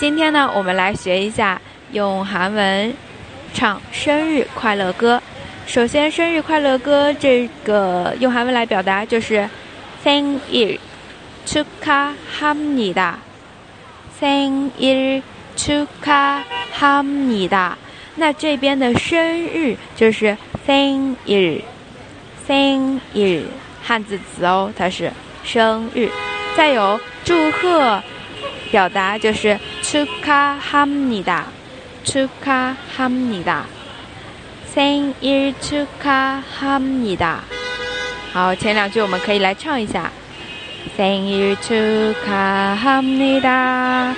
今天呢，我们来学一下用韩文唱生日快乐歌。首先，生日快乐歌这个用韩文来表达就是생일축하합니다生日축하합니다那这边的生日就是生日生日汉字词哦，它是生日。再有祝贺。表达就是 축하합니 다， 축하합니 다， 생일축하합니 다。 好，前两句我们可以来唱一下。생일축하합니 다，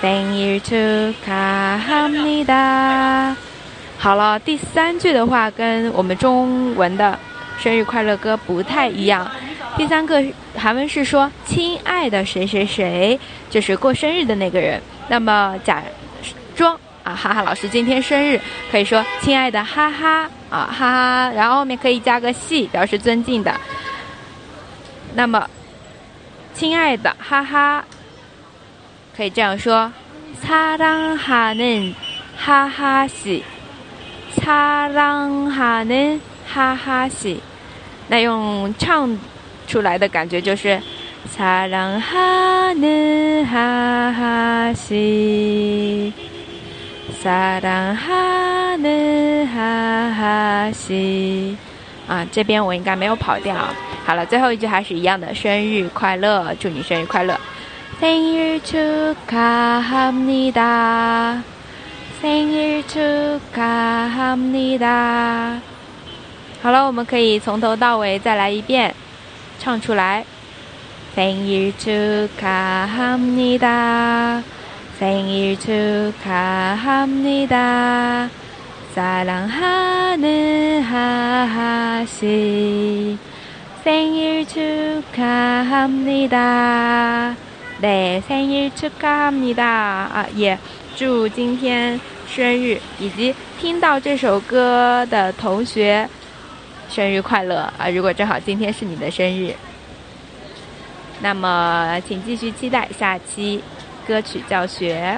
생일축하합니 다。 好了，第三句的话跟我们中文的生日快乐歌不太一样。第三个韩文是说“亲爱的谁谁谁”，就是过生日的那个人。 那么假装啊，哈哈老师今天生日，可以说“亲爱的哈哈啊哈哈”，然后后面可以加个“系”，表示尊敬的。那么“亲爱的哈哈”可以这样说：“사랑하는哈哈씨”，“사랑하는哈哈씨”。那用唱。出来的感觉就是 사랑하는하하씨사랑하는하하씨啊，这边我应该没有跑掉。好了，最后一句还是一样的，生日快乐，祝你生日快乐。생일축하합니 다， 생일축하합니 다。 好了，我们可以从头到尾再来一遍。唱出来， 생일축하합니 다， 생일축하합니 다， 사랑하는하하 씨， 생일축하합니 다， 네생일축하합니 다。 啊，也祝今天生日以及听到这首歌的同学。生日快乐啊！如果正好今天是你的生日， 那么请继续期待下期歌曲教学。